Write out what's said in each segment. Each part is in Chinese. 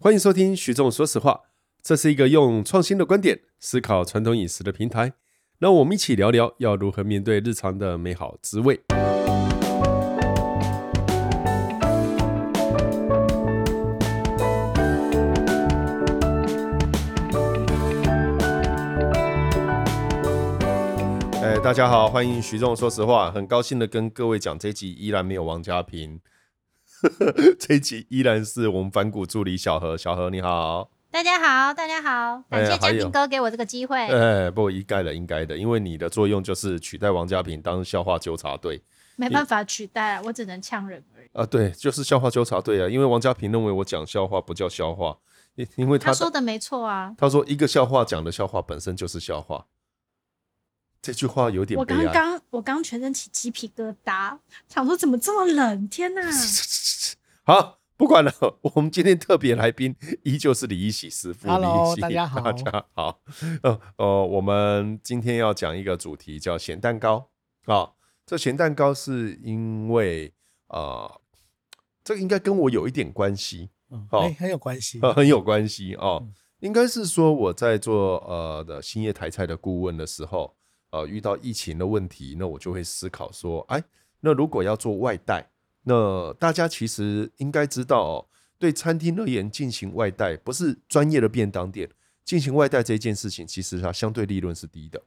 欢迎收听徐仲说实话，这是一个用创新的观点思考传统饮食的平台。让我们一起聊聊要如何面对日常的美好滋味。哎，大家好，欢迎徐仲说实话，很高兴的跟各位讲，这集依然没有王嘉平。这一集依然是我们反骨助理小何，小何你好，大家好，大家好，感谢嘉平哥给我这个机会。哎，哎，不，应该的，应该的，因为你的作用就是取代王家平当笑话纠察队，没办法取代，我只能呛人而已。啊，对，就是笑话纠察队啊，因为王家平认为我讲笑话不叫笑话，因因为他，他说的没错啊，他说一个笑话讲的笑话本身就是笑话。这句话有点。我刚刚我刚全身起鸡皮疙瘩，想说怎么这么冷？天哪！好，不管了，我们今天特别来宾依旧是李一喜师傅。Hello，大家好，大家好。呃呃，我们今天要讲一个主题叫咸蛋糕啊、哦。这咸蛋糕是因为呃，这个应该跟我有一点关系，嗯、哦，很很有关系，呃、很有关系哦。嗯、应该是说我在做呃的兴业台菜的顾问的时候。呃，遇到疫情的问题，那我就会思考说，哎，那如果要做外带，那大家其实应该知道哦，对餐厅而言进行外带不是专业的便当店进行外带这件事情，其实它相对利润是低的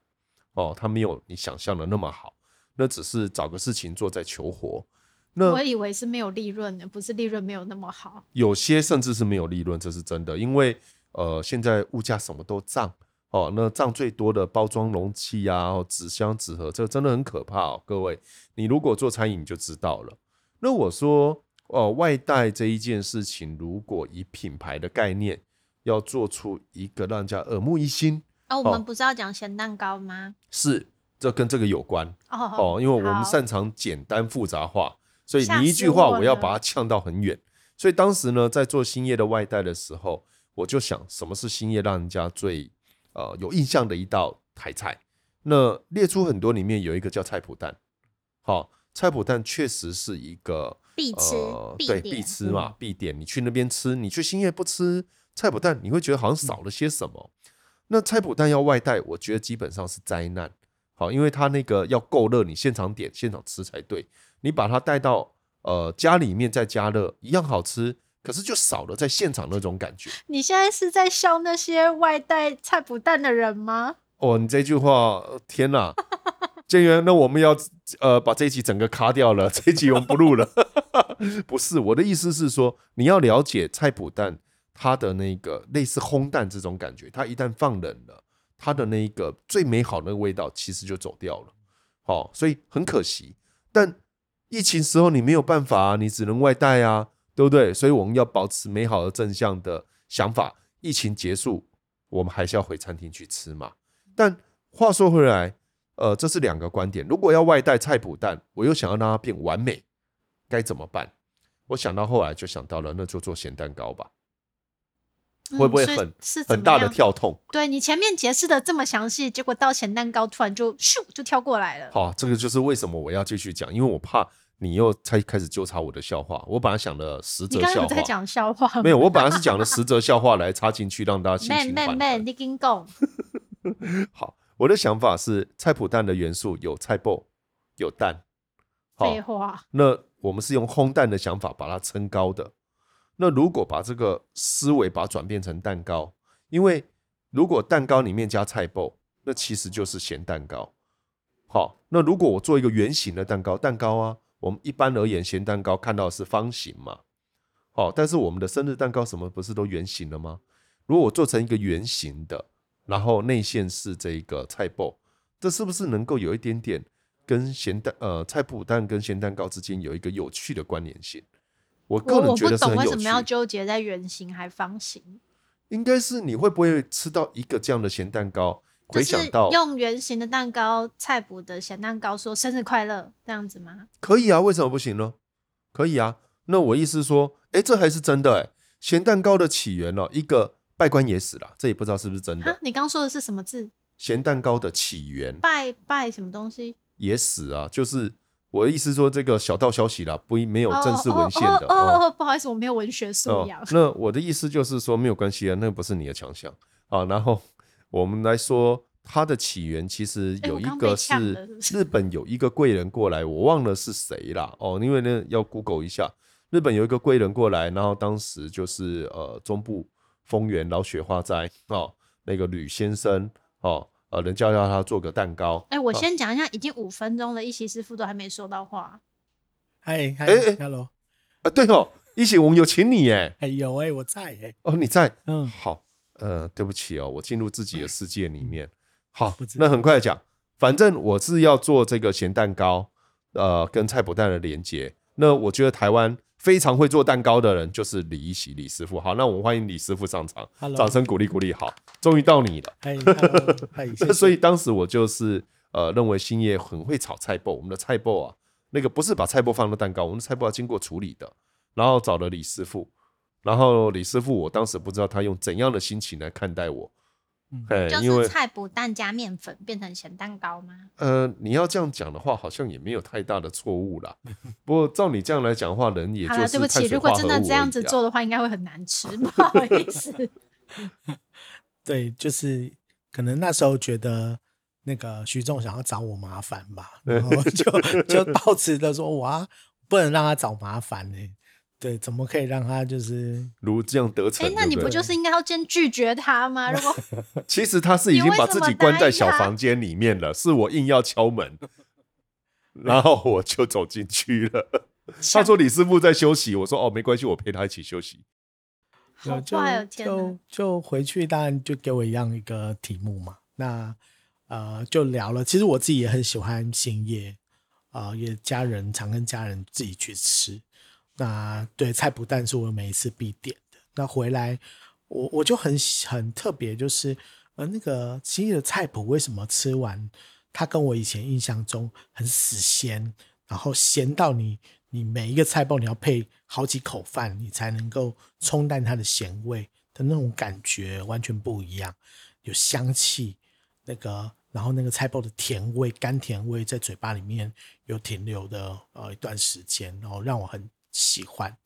哦，它没有你想象的那么好，那只是找个事情做在求活。那我以为是没有利润的，不是利润没有那么好，有些甚至是没有利润，这是真的，因为呃，现在物价什么都涨。哦，那占最多的包装容器啊，纸箱纸盒，这个真的很可怕哦。各位，你如果做餐饮你就知道了。那我说，哦，外带这一件事情，如果以品牌的概念，要做出一个让人家耳目一新。哦，我们不是要讲咸蛋糕吗？是，这跟这个有关。哦，哦，因为我们擅长简单复杂化，所以你一句话我要把它呛到很远。所以当时呢，在做兴业的外带的时候，我就想，什么是兴业让人家最呃，有印象的一道台菜，那列出很多，里面有一个叫菜脯蛋。好，菜脯蛋确实是一个必吃，呃、对，必吃嘛，嗯、必点。你去那边吃，你去兴业不吃菜脯蛋，你会觉得好像少了些什么。嗯、那菜脯蛋要外带，我觉得基本上是灾难。好，因为它那个要够热，你现场点、现场吃才对。你把它带到呃家里面再加热，一样好吃。可是就少了在现场那种感觉。你现在是在笑那些外带菜脯蛋的人吗？哦，你这句话，天哪！建元，那我们要呃把这一集整个卡掉了，这一集我们不录了。不是，我的意思是说，你要了解菜脯蛋它的那个类似烘蛋这种感觉，它一旦放冷了，它的那个最美好的味道其实就走掉了。好，所以很可惜。但疫情时候你没有办法啊，你只能外带啊。对不对？所以我们要保持美好的正向的想法。疫情结束，我们还是要回餐厅去吃嘛。但话说回来，呃，这是两个观点。如果要外带菜脯蛋，我又想要让它变完美，该怎么办？我想到后来就想到了，那就做咸蛋糕吧。嗯、会不会很很大的跳痛？对，你前面解释的这么详细，结果到咸蛋糕突然就咻就跳过来了。好，这个就是为什么我要继续讲，因为我怕。你又才开始纠察我的笑话，我本来想了十则笑话。你刚刚在讲笑话？没有，我本来是讲了 十则笑话来插进去，让大家心情缓和。你跟讲。好，我的想法是菜脯蛋的元素有菜脯，有蛋。废话。那我们是用烘蛋的想法把它撑高的。那如果把这个思维把它转变成蛋糕，因为如果蛋糕里面加菜脯，那其实就是咸蛋糕。好，那如果我做一个圆形的蛋糕，蛋糕啊。我们一般而言，咸蛋糕看到的是方形嘛？哦，但是我们的生日蛋糕什么不是都圆形的吗？如果我做成一个圆形的，然后内馅是这个菜脯，这是不是能够有一点点跟咸蛋呃菜脯蛋跟咸蛋糕之间有一个有趣的关联性？我个人觉得是很有趣。我，我不懂为什么要纠结在圆形还方形？应该是你会不会吃到一个这样的咸蛋糕？回想到用圆形的蛋糕，菜谱的咸蛋糕，说生日快乐这样子吗？可以啊，为什么不行呢？可以啊。那我意思说，哎、欸，这还是真的哎、欸。咸蛋糕的起源哦，一个拜官也死了，这也不知道是不是真的。你刚说的是什么字？咸蛋糕的起源，拜拜什么东西？也死啊，就是我的意思说这个小道消息啦，不没有正式文献的哦哦哦，不好意思，我没有文学素养。那我的意思就是说没有关系啊，那不是你的强项啊。然后我们来说它的起源，其实有一个是日本有一个贵人过来，我忘了是谁啦哦，因为呢要 Google 一下，日本有一个贵人过来，然后当时就是呃中部丰原老雪花斋哦，那个吕先生哦。呃，人家要他做个蛋糕。哎、欸，我先讲一下，已经五分钟了，一席师傅都还没说到话。嗨嗨哎，Hello，啊，对哦，一席我们有请你哎，哎有哎，我在哎，哦你在，嗯，好，呃，对不起哦，我进入自己的世界里面。好，那很快讲，反正我是要做这个咸蛋糕，呃，跟菜脯蛋的连接。那我觉得台湾。非常会做蛋糕的人就是李一喜李师傅。好，那我们欢迎李师傅上场，Hello. 掌声鼓励鼓励。好，终于到你了。所以当时我就是呃认为兴业很会炒菜脯，我们的菜脯啊，那个不是把菜脯放到蛋糕，我们的菜脯要经过处理的。然后找了李师傅，然后李师傅我当时不知道他用怎样的心情来看待我。嗯，就是菜脯蛋加面粉变成咸蛋糕吗？呃，你要这样讲的话，好像也没有太大的错误啦。不过照你这样来讲的话，人也就是、啊、对不起，如果真的这样子做的话，应该会很难吃，不好意思。对，就是可能那时候觉得那个徐仲想要找我麻烦吧，然后就就抱持的说，哇，不能让他找麻烦呢、欸。对，怎么可以让他就是如这样得逞？哎，那你不就是应该要先拒绝他吗？如果 其实他是已经把自己关在小房间里面了，是我硬要敲门，然后我就走进去了。他说李师傅在休息，我说哦，没关系，我陪他一起休息。好快哦，天哪！就就回去，当然就给我一样一个题目嘛。那呃，就聊了。其实我自己也很喜欢星夜啊、呃，也家人常跟家人自己去吃。那对菜脯蛋是我每一次必点的。那回来我我就很很特别，就是呃那个欣叶的菜脯为什么吃完它跟我以前印象中很死咸，然后咸到你你每一个菜包你要配好几口饭，你才能够冲淡它的咸味的那种感觉完全不一样，有香气，那个然后那个菜包的甜味甘甜味在嘴巴里面有停留的呃一段时间，然后让我很。喜欢，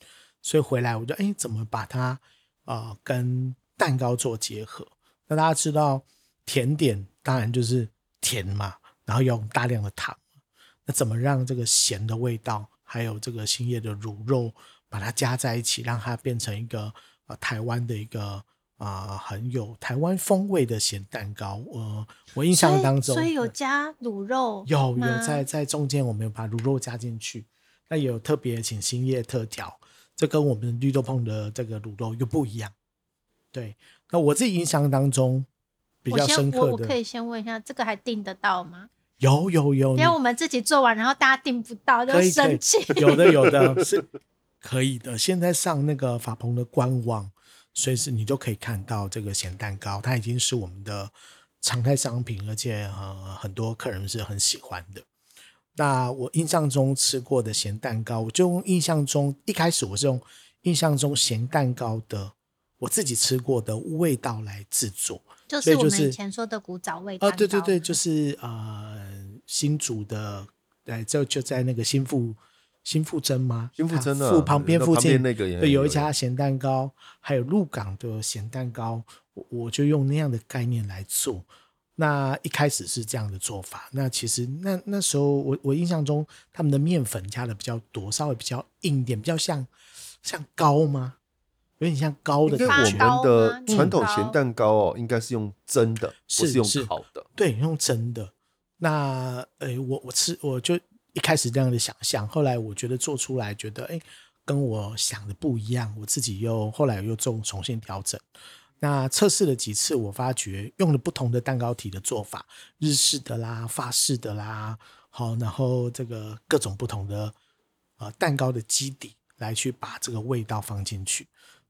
所以回来我就哎，怎么把它呃跟蛋糕做结合？那大家知道甜点当然就是甜嘛，然后要用大量的糖。那怎么让这个咸的味道，还有这个新叶的乳肉，把它加在一起，让它变成一个呃台湾的一个啊、呃、很有台湾风味的咸蛋糕？呃，我印象当中，所以，所以有加卤肉，有有在在中间，我们有把卤肉加进去。那有特别请新叶特调，这跟我们绿豆椪的这个卤肉又不一样。对，那我自己印象当中比较深刻的，我，我可以先问一下，这个还订得到吗？有有有，因为我们自己做完，然后大家订不到就生气。有的有的是可以的，现在上那个法鹏的官网，随时你都可以看到这个咸蛋糕，它已经是我们的常态商品，而且呃很多客人是很喜欢的。那我印象中吃过的咸蛋糕，我就用印象中一开始我是用印象中咸蛋糕的我自己吃过的味道来制作，就是我们以前说的古早味道。哦，对对对，就是呃新竹的，对，就就在那个新富新富珍吗？新富珍的富旁边附近那个有对有一家咸蛋糕，还有鹿港的咸蛋糕，我我就用那样的概念来做。那一开始是这样的做法，那其实那那时候我我印象中他们的面粉加的比较多，稍微比较硬一点，比较像像糕吗？有点像糕的感觉。我们的传统咸蛋糕哦，应该是用蒸的，不是用烤的。对，用蒸的。那诶、欸，我我吃我就一开始这样的想象，后来我觉得做出来觉得诶、欸，跟我想的不一样，我自己又后来又重重新调整。那测试了几次，我发觉用了不同的蛋糕体的做法，日式的啦、法式的啦，好，然后这个各种不同的呃蛋糕的基底来去把这个味道放进去。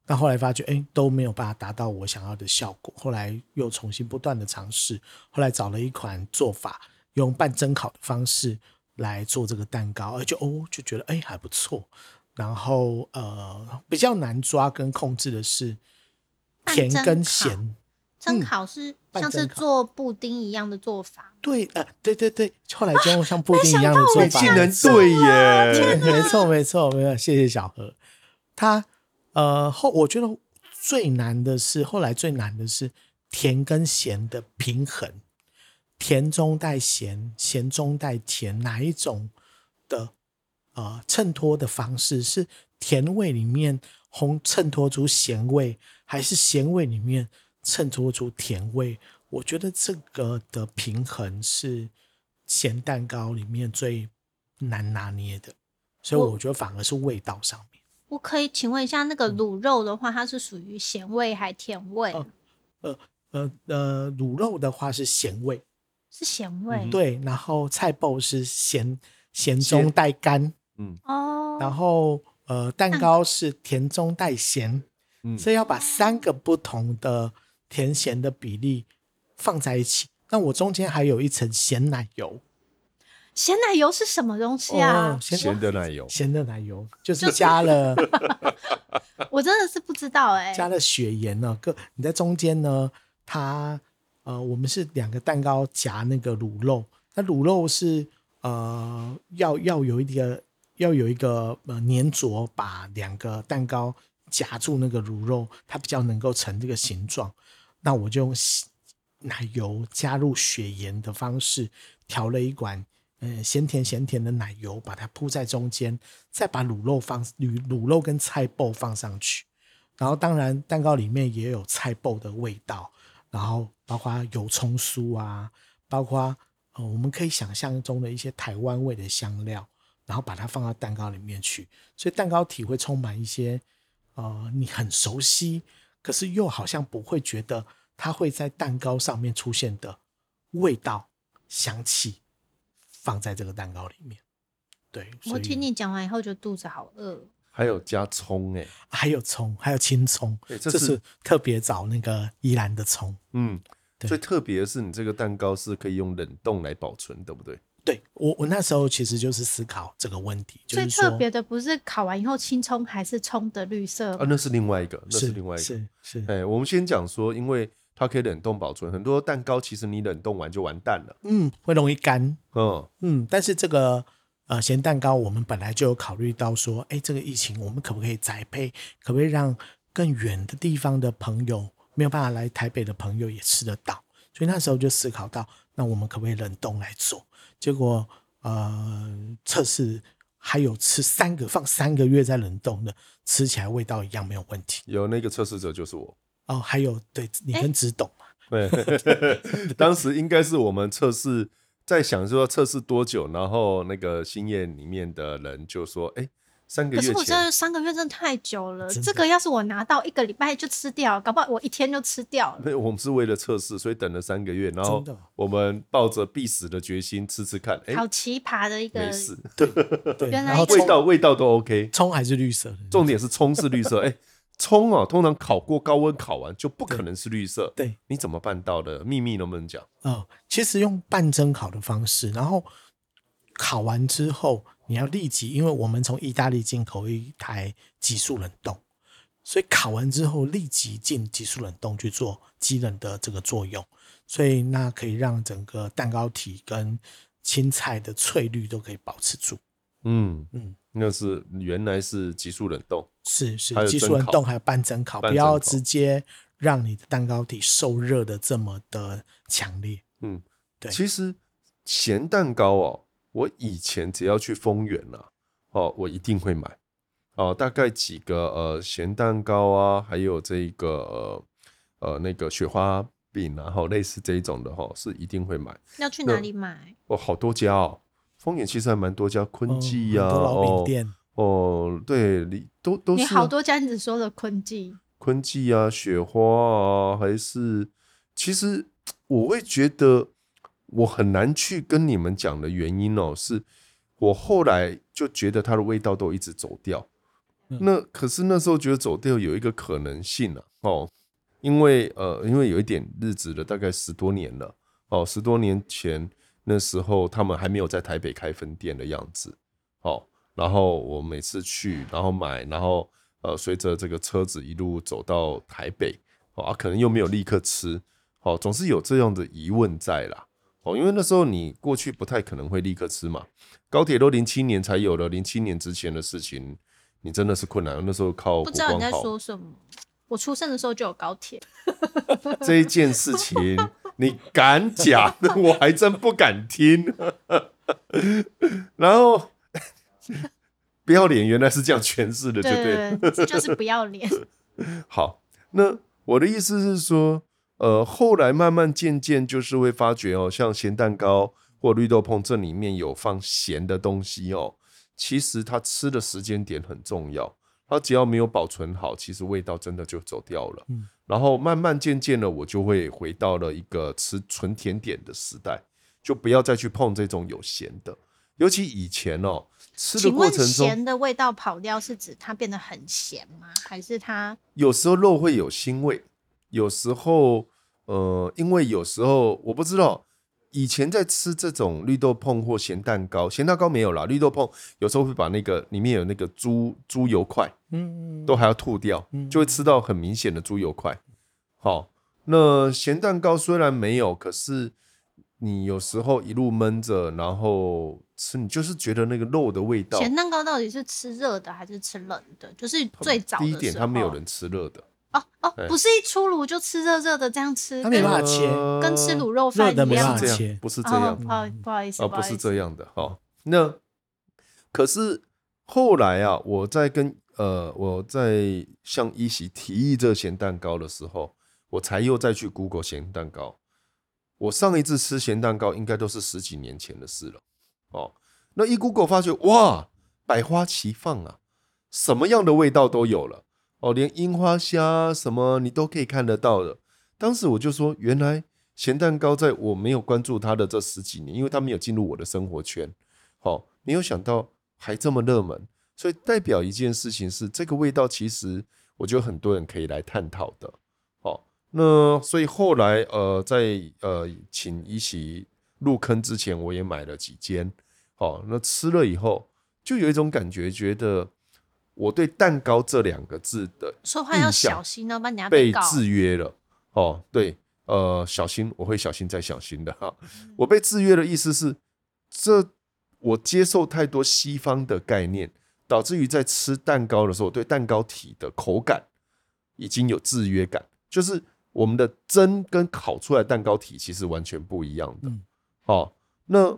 那后来发觉，哎，都没有办法达到我想要的效果。后来又重新不断的尝试，后来找了一款做法，用半蒸烤的方式来做这个蛋糕，而且哦就觉得哎还不错。然后呃比较难抓跟控制的是。甜跟咸蒸烤是像是做布丁一样的做法。对，呃，对对对，后来就用像布丁一样的做法。竟然对耶！没错没错没错，谢谢小何。他呃后，我觉得最难的是后来最难的是甜跟咸的平衡，甜中带咸，咸中带甜，哪一种的呃衬托的方式是甜味里面烘衬托出咸味，还是咸味里面衬托出甜味？我觉得这个的平衡是咸蛋糕里面最难拿捏的，所以我觉得反而是味道上面。我，我可以请问一下，那个卤肉的话，它是属于咸味还甜味？呃呃呃呃，卤肉的话是咸味，是咸味。对，然后菜脯是咸咸中带甘，嗯哦，然后呃蛋糕是甜中带咸，嗯，所以要把三个不同的甜咸的比例。放在一起，那我中间还有一层咸奶油。咸奶油是什么东西啊？咸的奶油，咸的奶油就是加了。我真的是不知道哎、欸。加了雪盐呢，各你在中间呢，它呃，我们是两个蛋糕夹那个卤肉，那卤肉是呃要要有一个要有一个呃粘着，把两个蛋糕夹住那个卤肉，它比较能够成这个形状。那我就用。奶油加入雪盐的方式调了一管，嗯，咸甜咸甜的奶油，把它铺在中间，再把卤肉放卤卤肉跟菜脯放上去，然后当然蛋糕里面也有菜脯的味道，然后包括油葱酥啊，包括呃我们可以想象中的一些台湾味的香料，然后把它放到蛋糕里面去，所以蛋糕体会充满一些呃你很熟悉，可是又好像不会觉得。它会在蛋糕上面出现的味道、香气，放在这个蛋糕里面。对，我听你讲完以后，就肚子好饿。还有加葱哎，还有葱，还有青葱，这是，这是特别找那个宜兰的葱。嗯，最特别的是，你这个蛋糕是可以用冷冻来保存，对不对？对我，我那时候其实就是思考这个问题。最特别的不是烤完以后青葱还是葱的绿色啊，那是另外一个，那是另外一个。是是，哎、欸，我们先讲说，因为。它可以冷冻保存，很多蛋糕其实你冷冻完就完蛋了，嗯，会容易干，嗯嗯。但是这个呃咸蛋糕，我们本来就有考虑到说，哎、欸，这个疫情我们可不可以宅配？可不可以让更远的地方的朋友没有办法来台北的朋友也吃得到？所以那时候就思考到，那我们可不可以冷冻来做？结果呃测试还有吃三个放三个月在冷冻的，吃起来味道一样没有问题。有那个测试者就是我。哦，还有对你跟只懂嘛？对，当时应该是我们测试，在想说测试多久，然后那个新业里面的人就说：“哎、欸，三个月。”可是我真的三个月真的太久了，这个要是我拿到一个礼拜就吃掉，搞不好我一天就吃掉了。我们是为了测试，所以等了三个月，然后我们抱着必死的决心吃吃看。好奇葩的一个，没事，对 对，原来然后味道味道都 OK，葱还是绿色的，重点是葱是绿色，哎、欸。葱啊，通常烤过高温烤完就不可能是绿色。对，你怎么办到的？秘密能不能讲？哦，其实用半蒸烤的方式，然后烤完之后，你要立即，因为我们从意大利进口一台急速冷冻，所以烤完之后立即进急速冷冻去做机冷的这个作用，所以那可以让整个蛋糕体跟青菜的翠绿都可以保持住。嗯嗯。那是原来是急速冷冻，是是急速冷冻，还有半蒸烤，不要直接让你的蛋糕体受热的这么的强烈。嗯，对。其实咸蛋糕哦，我以前只要去丰原了哦，我一定会买哦。大概几个呃咸蛋糕啊，还有这个呃呃那个雪花饼，然后类似这一种的哈，是一定会买。要去哪里买？哦，好多家哦。丰原其实还蛮多家，坤记呀，老饼店哦，哦，对，你都都是你好多家，你只说了坤记，坤记啊，雪花啊，还是其实我会觉得我很难去跟你们讲的原因哦，是我后来就觉得它的味道都一直走掉，嗯、那可是那时候觉得走掉有一个可能性啊，哦，因为呃，因为有一点日子了，大概十多年了，哦，十多年前。那时候他们还没有在台北开分店的样子，哦，然后我每次去，然后买，然后呃，随着这个车子一路走到台北，哦，啊，可能又没有立刻吃，哦，总是有这样的疑问在啦。哦，因为那时候你过去不太可能会立刻吃嘛，高铁都零七年才有了，零七年之前的事情，你真的是困难。那时候靠不知道你在说什么。我出生的时候就有高铁，这一件事情你敢讲，我还真不敢听。然后不要脸，原来是这样诠释的，对不对？对，这就是不要脸。好，那我的意思是说，呃，后来慢慢渐渐就是会发觉哦，像咸蛋糕或绿豆椪这里面有放咸的东西哦，其实它吃的时间点很重要。它只要没有保存好，其实味道真的就走掉了。嗯，然后慢慢渐渐的，我就会回到了一个吃纯甜点的时代，就不要再去碰这种有咸的。尤其以前哦，吃的过程中，咸的味道跑掉是指它变得很咸吗？还是它有时候肉会有腥味？有时候，呃，因为有时候我不知道。以前在吃这种绿豆碰或咸蛋糕，咸蛋糕没有啦。绿豆碰有时候会把那个里面有那个猪猪油块，嗯，都还要吐掉，就会吃到很明显的猪油块。好，那咸蛋糕虽然没有，可是你有时候一路闷着，然后吃，你就是觉得那个肉的味道。咸蛋糕到底是吃热的还是吃冷的？就是最早的第一点，它没有人吃热的。哦哦，不是一出炉就吃热热的这样吃，他没办法切，跟吃卤肉饭一样。不是这样，不好不好意思，哦，不是这样的哈。那可是后来啊，我在跟呃，我在向一席提议这咸蛋糕的时候，我才又再去 Google 咸蛋糕。我上一次吃咸蛋糕应该都是十几年前的事了。哦，那一 Google 发觉哇，百花齐放啊，什么样的味道都有了。哦，连樱花虾什么你都可以看得到的。当时我就说，原来咸蛋糕在我没有关注它的这十几年，因为它没有进入我的生活圈。好、哦，没有想到还这么热门，所以代表一件事情是，这个味道其实我觉得很多人可以来探讨的。好、哦，那所以后来呃，在呃请一起入坑之前，我也买了几间。好、哦，那吃了以后就有一种感觉，觉得。我对蛋糕这两个字的说话要小心哦，不然被制约了哦。对，呃，小心，我会小心再小心的哈。我被制约的意思是，这我接受太多西方的概念，导致于在吃蛋糕的时候，对蛋糕体的口感已经有制约感。就是我们的蒸跟烤出来的蛋糕体其实完全不一样的。好，那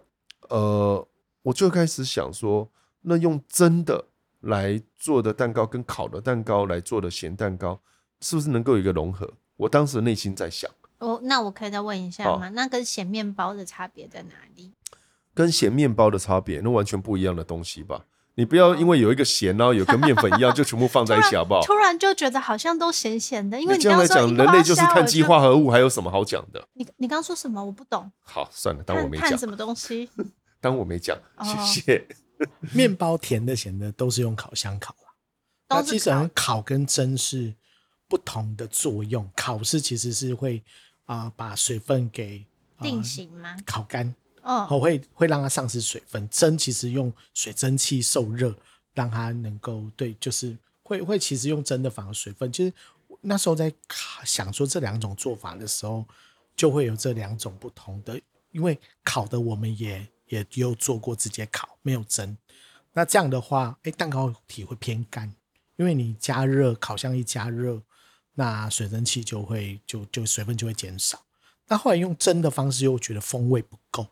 呃，我就开始想说，那用蒸的。来做的蛋糕跟烤的蛋糕来做的咸蛋糕，是不是能够有一个融合？我当时内心在想，哦，那我可以再问一下吗？那跟咸面包的差别在哪里？跟咸面包的差别，那完全不一样的东西吧？你不要因为有一个咸，然后有跟面粉一样，就全部放在一起，好不好？突然就觉得好像都咸咸的，因为你这样来讲，人类就是碳基化合物，还有什么好讲的？你你刚说什么？我不懂。好，算了，当我没讲。碳什么东西？当我没讲，谢谢。面包甜的、咸的都是用烤箱烤啊。那其实烤跟蒸是不同的作用。烤是其实是会啊、呃、把水分给、呃、定型吗？烤干哦，会会让它丧失水分。蒸其实用水蒸气受热，让它能够对，就是会会其实用蒸的反而水分。其实那时候在想说这两种做法的时候，就会有这两种不同的。因为烤的我们也。也有做过直接烤，没有蒸。那这样的话，哎，蛋糕体会偏干，因为你加热，烤箱一加热，那水蒸气就会就就水分就会减少。那后来用蒸的方式，又觉得风味不够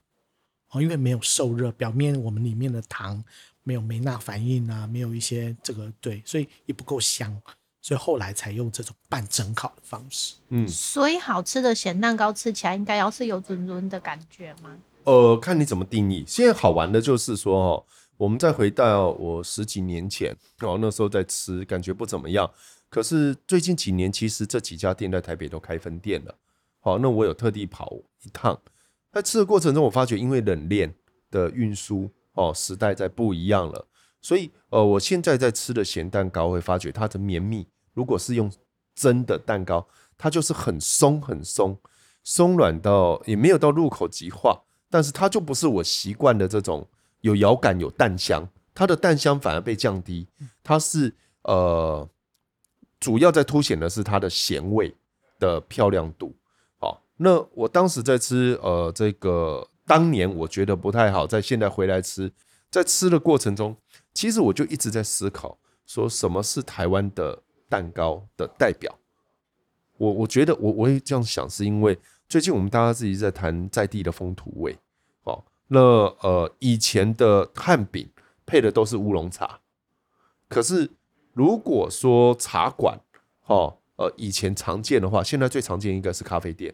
哦，因为没有受热，表面我们里面的糖没有梅纳反应啊，没有一些这个对，所以也不够香，所以后来才用这种半蒸烤的方式。嗯，所以好吃的咸蛋糕吃起来应该要是有润润的感觉吗？呃，看你怎么定义。现在好玩的就是说，哦，我们再回到我十几年前，哦，那时候在吃，感觉不怎么样。可是最近几年，其实这几家店在台北都开分店了。好，那我有特地跑一趟，在吃的过程中，我发觉因为冷链的运输，哦，时代在不一样了。所以，呃，我现在在吃的咸蛋糕，会发觉它的绵密。如果是用蒸的蛋糕，它就是很松很松，松软到也没有到入口即化。但是它就不是我习惯的这种有摇感、有蛋香，它的蛋香反而被降低。它是呃，主要在凸显的是它的咸味的漂亮度。好，那我当时在吃，呃，这个当年我觉得不太好，在现在回来吃，在吃的过程中，其实我就一直在思考，说什么是台湾的蛋糕的代表。我我觉得我我也这样想，是因为最近我们大家自己在谈在地的风土味，哦，那呃以前的汉饼配的都是乌龙茶，可是如果说茶馆，哦，呃以前常见的话，现在最常见应该是咖啡店。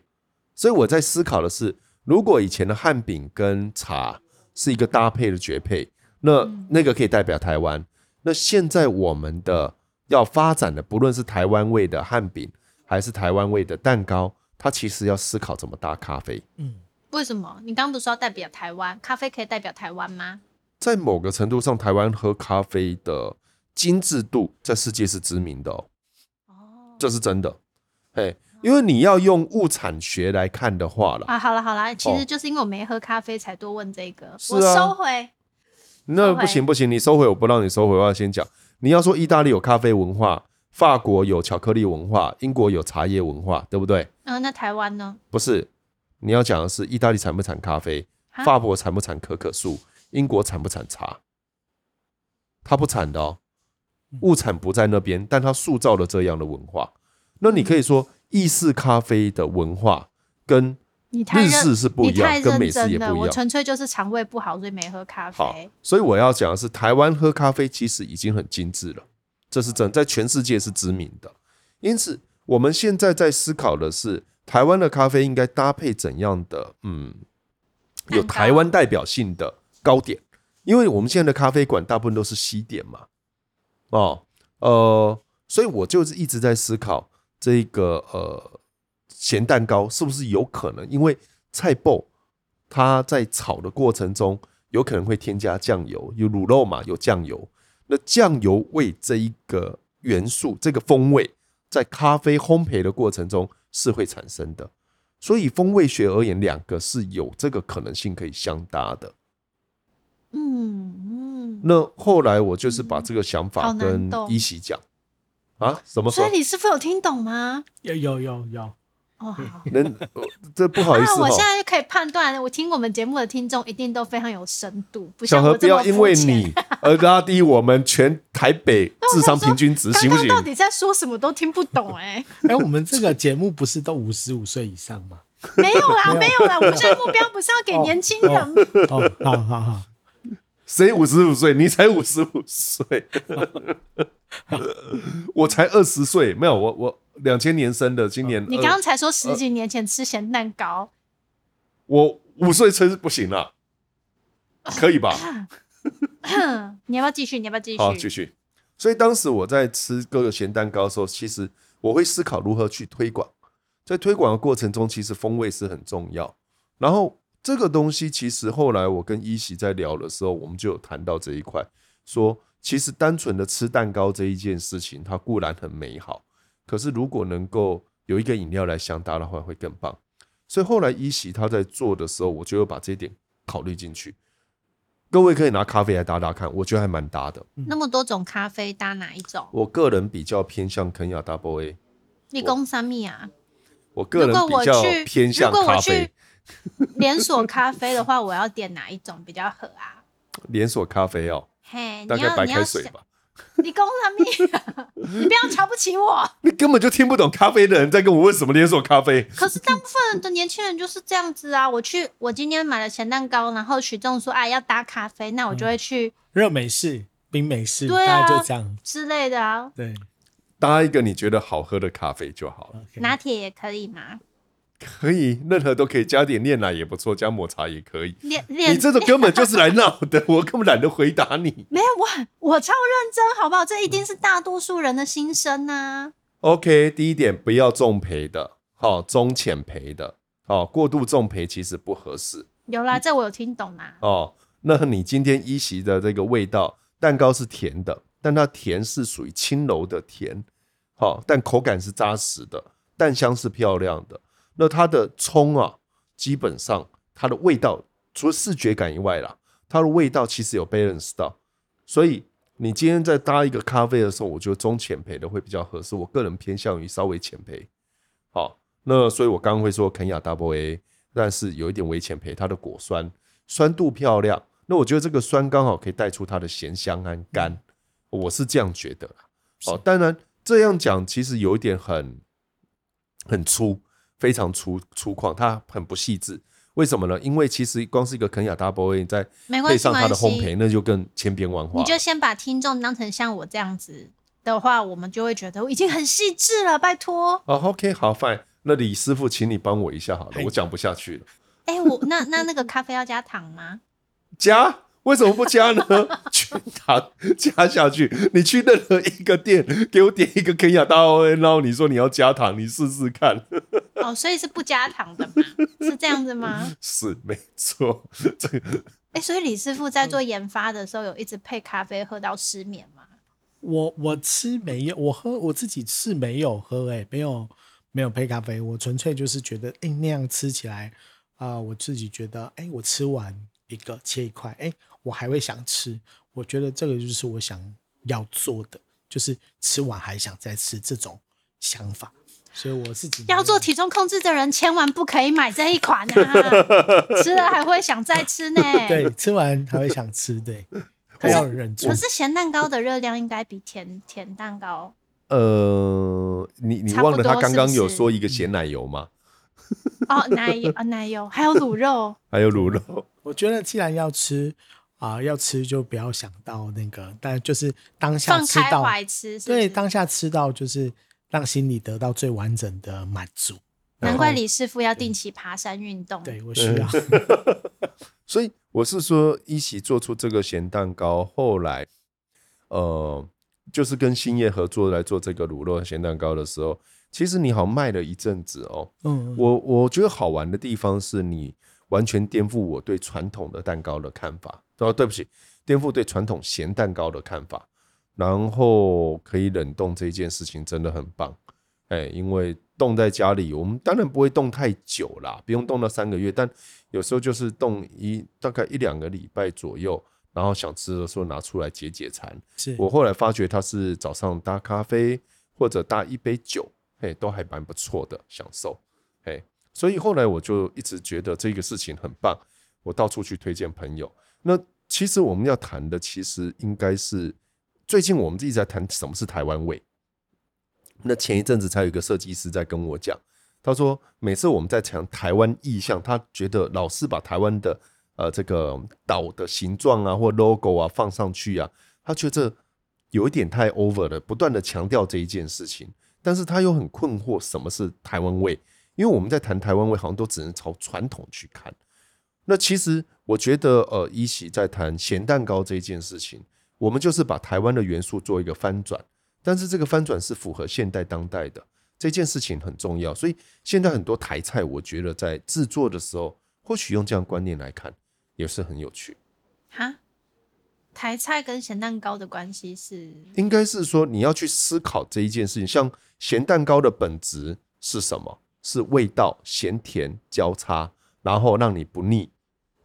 所以我在思考的是，如果以前的汉饼跟茶是一个搭配的绝配，那那个可以代表台湾。那现在我们的要发展的，不论是台湾味的汉饼，还是台湾味的蛋糕，它其实要思考怎么搭咖啡。嗯，为什么？你刚刚不是说要代表台湾？咖啡可以代表台湾吗？在某个程度上，台湾喝咖啡的精致度在世界是知名的哦。哦，这是真的。嘿。因为你要用物产学来看的话了啊，好了好了，其实就是因为我没喝咖啡才多问这个，哦、我收回。那不行不行，你收回我不让你收回，我要先讲。你要说意大利有咖啡文化，法国有巧克力文化，英国有茶叶文化，对不对？嗯、呃，那台湾呢？不是，你要讲的是意大利产不产咖啡，法国产不产可可树，英国产不产茶？它不产的哦，物产不在那边，但它塑造了这样的文化。那你可以说。意式咖啡的文化跟日式是不一样，跟美式也不一样。我纯粹就是肠胃不好，所以没喝咖啡。好，所以我要讲的是，台湾喝咖啡其实已经很精致了，这是真，在全世界是知名的。因此，我们现在在思考的是，台湾的咖啡应该搭配怎样的，嗯，有台湾代表性的糕点。因为我们现在的咖啡馆大部分都是西点嘛，哦，呃，所以我就是一直在思考。这个呃咸蛋糕是不是有可能？因为菜脯它在炒的过程中有可能会添加酱油，有卤肉嘛，有酱油。那酱油味这一个元素，这个风味在咖啡烘焙的过程中是会产生的。所以风味学而言，两个是有这个可能性可以相搭的。嗯嗯。那后来我就是把这个想法跟一喜讲。啊？什么？所以你师傅有听懂吗？有有有有。哦，好。能，这不好意思。那我现在就可以判断，我听我们节目的听众一定都非常有深度，不像我这么肤浅。小何，不要因为你 而拉低我们全台北智商平均值，行不行？到底在说什么都听不懂哎。哎，我们这个节目不是都五十五岁以上吗？没有啦，没有啦。我们现在目标不是要给年轻人。哦，好好好。谁五十五岁？你才五十五岁。我才二十岁，没有我我两千年生的，今年、哦、你刚刚才说十几年前吃咸蛋糕，我五岁吃不行了，可以吧？你要不要继续？你要不要继续？好，继续。所以当时我在吃各个咸蛋糕的时候，其实我会思考如何去推广，在推广的过程中，其实风味是很重要。然后这个东西，其实后来我跟一席在聊的时候，我们就有谈到这一块，说。其实单纯的吃蛋糕这一件事情，它固然很美好，可是如果能够有一个饮料来相搭的话，会更棒。所以后来一席他在做的时候，我就有把这一点考虑进去。各位可以拿咖啡来搭搭看，我觉得还蛮搭的。那么多种咖啡搭哪一种？我个人比较偏向肯亚 Double A。你讲什么啊？我个人比较偏向咖啡。连锁咖啡的话，我要点哪一种比较合啊？连锁咖啡哦。嘿，大概白开水吧。你讲什么？你不要瞧不起我。你根本就听不懂咖啡的人在跟我问什么连锁咖啡。可是大部分的年轻人就是这样子啊！我去，我今天买了咸蛋糕，然后许仲说：“哎，要搭咖啡。”那我就会去热美式、冰美式，对啊，就这样之类的啊。对，搭一个你觉得好喝的咖啡就好了。拿铁也可以吗？可以，任何都可以，加点炼奶也不错，加抹茶也可以。炼炼，你这种根本就是来闹的，我根本懒得回答你。没有，我我超认真，好不好？这一定是大多数人的心声呐、啊。OK，第一点，不要重赔的，好中浅赔的，好过度重赔其实不合适。有啦，这我有听懂啦。哦，那你今天一席的这个味道，蛋糕是甜的，但它甜是属于轻柔的甜，好，但口感是扎实的，蛋香是漂亮的。那它的葱啊，基本上它的味道除了视觉感以外啦，它的味道其实有 balance 到，所以你今天在搭一个咖啡的时候，我觉得中浅焙的会比较合适。我个人偏向于稍微浅焙。好，那所以我刚刚会说肯亚 Double A，但是有一点微浅焙，它的果酸酸度漂亮。那我觉得这个酸刚好可以带出它的咸香和甘，我是这样觉得。哦，当然这样讲其实有一点很很粗，非常粗粗犷，它很不细致。为什么呢？因为其实光是一个肯亚 Double A，再配上它的烘焙，那就更千变万化。你就先把听众当成像我这样子的话，我们就会觉得我已经很细致了。拜托。哦，OK，好，Fine。那李师傅，请你帮我一下好了，我讲不下去了。哎、欸，我那那那个咖啡要加糖吗？加？为什么不加呢？全糖加下去。你去任何一个店，给我点一个肯亚 Double A，然后你说你要加糖，你试试看。哦，所以是不加糖的吗？是这样子吗？是，没错。这个，哎、欸，所以李师傅在做研发的时候，有一直配咖啡喝到失眠吗？我我吃没有，我喝我自己是没有喝、欸，哎，没有没有配咖啡，我纯粹就是觉得，哎、欸，那样吃起来啊、呃，我自己觉得，哎、欸，我吃完一个切一块，哎、欸，我还会想吃，我觉得这个就是我想要做的，就是吃完还想再吃这种想法。所以我自己要做体重控制的人，千万不可以买这一款啊！吃了还会想再吃呢。对，吃完还会想吃，对，还要忍住。可是咸蛋糕的热量应该比甜甜蛋糕……呃，你你忘了他刚刚有说一个咸奶油吗？哦，奶油啊，奶油，还有卤肉，还有卤肉。我觉得既然要吃啊、呃，要吃就不要想到那个，但就是当下吃到？对，当下吃到就是。让心里得到最完整的满足。难怪李师傅要定期爬山运动。对，我需要。所以我是说，一起做出这个咸蛋糕，后来呃，就是跟兴业合作来做这个卤肉咸蛋糕的时候，其实你好卖了一阵子哦。嗯，我我觉得好玩的地方是你完全颠覆我对传统的蛋糕的看法。哦，对不起，颠覆对传统咸蛋糕的看法。然后可以冷冻这件事情真的很棒，哎，因为冻在家里，我们当然不会冻太久啦，不用冻到三个月，但有时候就是冻一大概一两个礼拜左右，然后想吃的时候拿出来解解馋。是我后来发觉它是早上搭咖啡或者搭一杯酒，哎，都还蛮不错的享受，哎，所以后来我就一直觉得这个事情很棒，我到处去推荐朋友。那其实我们要谈的，其实应该是。最近我们一直在谈什么是台湾味。那前一阵子才有一个设计师在跟我讲，他说每次我们在讲台湾意象，他觉得老是把台湾的呃这个岛的形状啊或 logo 啊放上去啊，他觉得有一点太 over 了，不断的强调这一件事情，但是他又很困惑什么是台湾味，因为我们在谈台湾味，好像都只能朝传统去看。那其实我觉得呃，一起在谈咸蛋糕这一件事情。我们就是把台湾的元素做一个翻转，但是这个翻转是符合现代当代的这件事情很重要，所以现在很多台菜，我觉得在制作的时候，或许用这样观念来看，也是很有趣。哈，台菜跟咸蛋糕的关系是？应该是说你要去思考这一件事情，像咸蛋糕的本质是什么？是味道咸甜交叉，然后让你不腻，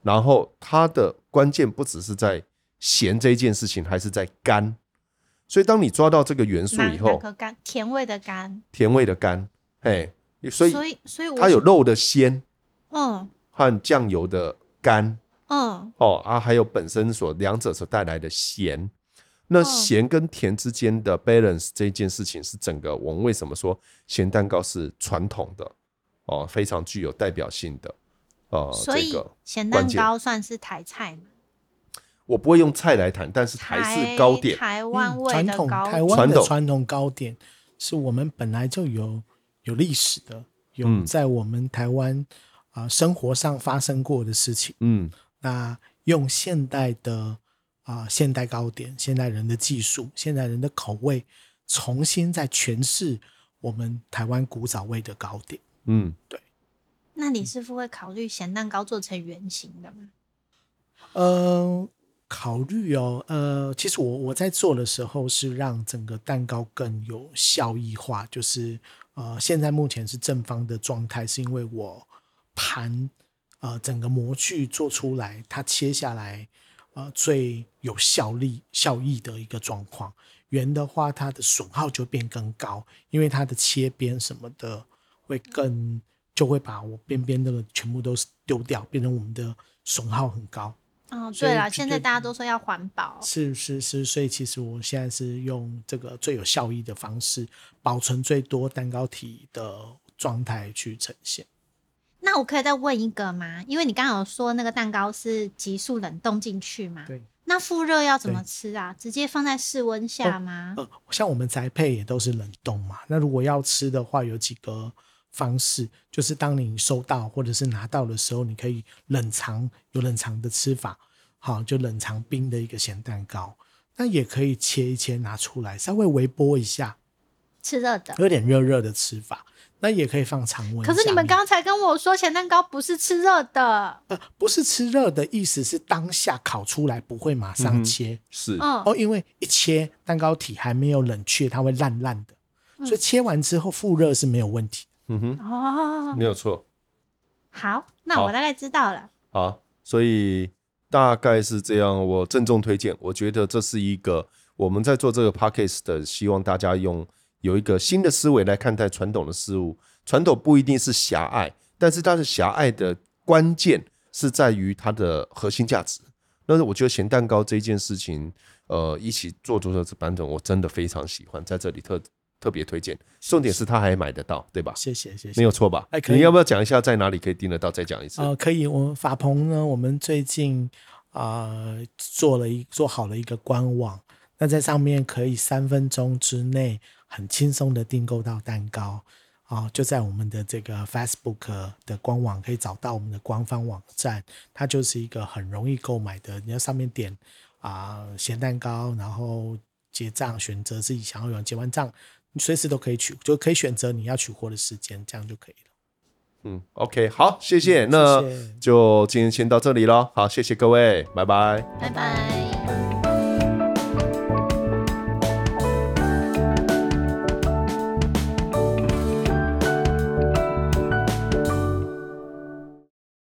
然后它的关键不只是在。咸这一件事情还是在甘，所以当你抓到这个元素以后，甘甜味的甘，甜味的甘，哎，所以所以所以它有肉的鲜，嗯，和酱油的甘，嗯，哦啊，还有本身所两者所带来的咸，那咸跟甜之间的 balance 这一件事情是整个我们为什么说咸蛋糕是传统的哦，非常具有代表性的，呃，所以咸蛋糕算是台菜吗？我不会用菜来谈，但是台式糕点，台湾味的糕点，台湾的传统糕点是我们本来就有有历史的，有在我们台湾啊、呃、生活上发生过的事情。嗯，那用现代的啊、呃、现代糕点，现代人的技术，现代人的口味，重新再诠释我们台湾古早味的糕点。嗯，对。那李师傅会考虑咸蛋糕做成圆形的吗？嗯、呃。考虑哦，呃，其实我我在做的时候是让整个蛋糕更有效益化，就是呃，现在目前是正方的状态，是因为我盘呃整个模具做出来，它切下来呃最有效力效益的一个状况。圆的话，它的损耗就变更高，因为它的切边什么的会更就会把我边边那个全部都丢掉，变成我们的损耗很高。哦，对了，现在大家都说要环保，是是是，所以其实我现在是用这个最有效益的方式，保存最多蛋糕体的状态去呈现。那我可以再问一个吗？因为你刚刚有说那个蛋糕是急速冷冻进去嘛？对。那复热要怎么吃啊？直接放在室温下吗？哦，呃，像我们宅配也都是冷冻嘛。那如果要吃的话，有几个方式，就是当你收到或者是拿到的时候，你可以冷藏，有冷藏的吃法，好，就冷藏冰的一个咸蛋糕。那也可以切一切拿出来，稍微微波一下，吃热的，有点热热的吃法。那也可以放常温。可是你们刚才跟我说咸蛋糕不是吃热的，呃，不是吃热的意思是当下烤出来不会马上切，嗯、是哦，因为一切蛋糕体还没有冷却，它会烂烂的，嗯、所以切完之后复热是没有问题。嗯哼，哦，没有错。好，那我大概知道了。好，好，所以大概是这样，我郑重推荐。我觉得这是一个我们在做这个 p a c k a g e 的，希望大家用。有一个新的思维来看待传统的事物，传统不一定是狭隘，但是它的狭隘的关键是在于它的核心价值。但是我觉得咸蛋糕这件事情，呃，一起做出的这版本，我真的非常喜欢，在这里特特别推荐。重点是它还买得到，对吧？谢谢谢谢，没有错吧？哎你要不要讲一下在哪里可以订得到？再讲一次。呃，可以。我们法鹏呢，我们最近啊、呃、做了一做好了一个官网，那在上面可以三分钟之内。很轻松的订购到蛋糕啊，就在我们的这个 Facebook 的官网可以找到我们的官方网站，它就是一个很容易购买的。你要上面点啊咸蛋糕，然后结账，选择自己想要用，结完账你随时都可以取，就可以选择你要取货的时间，这样就可以了。嗯，OK，好，谢谢，那就今天先到这里了。好，谢谢各位，拜拜，拜拜。